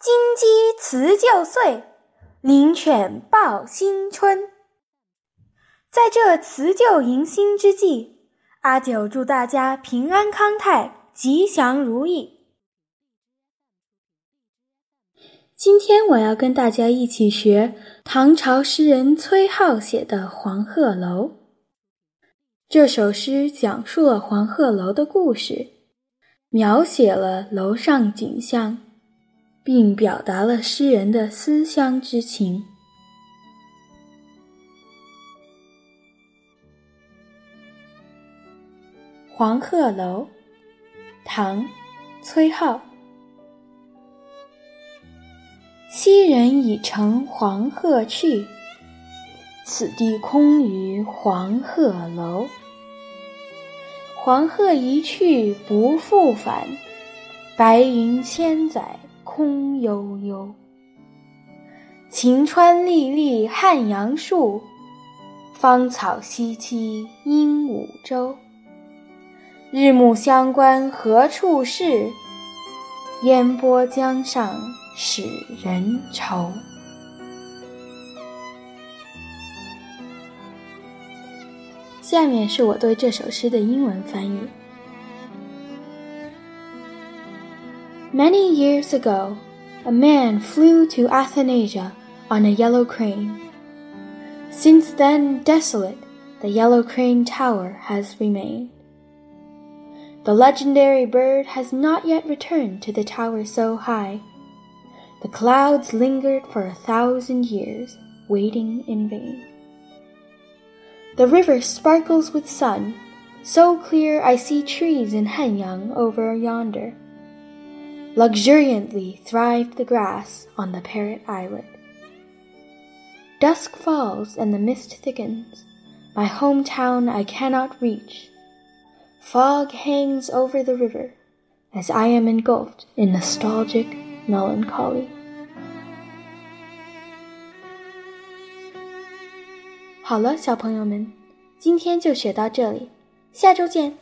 金鸡辞旧岁，灵犬报新春。在这辞旧迎新之际，阿九祝大家平安康泰，吉祥如意。今天我要跟大家一起学唐朝诗人崔颢写的《黄鹤楼》。这首诗讲述了黄鹤楼的故事，描写了楼上景象，并表达了诗人的思乡之情。《黄鹤楼》，唐·崔颢。昔人已乘黄鹤去，此地空余黄鹤楼。黄鹤一去不复返，白云千载空悠悠。晴川历历汉阳树，芳草萋萋鹦鹉洲。日暮乡关何处是？烟波江上使人愁。下面是我对这首诗的英文翻译。Many years ago, a man flew to Athanasia on a yellow crane. Since then, desolate, the yellow crane tower has remained. The legendary bird has not yet returned to the tower so high. The clouds lingered for a thousand years, waiting in vain. The river sparkles with sun, so clear I see trees in Hanyang over yonder Luxuriantly thrived the grass on the parrot islet. Dusk falls and the mist thickens. My hometown I cannot reach. Fog hangs over the river as I am engulfed in nostalgic melancholy. 好了，小朋友们，今天就学到这里，下周见。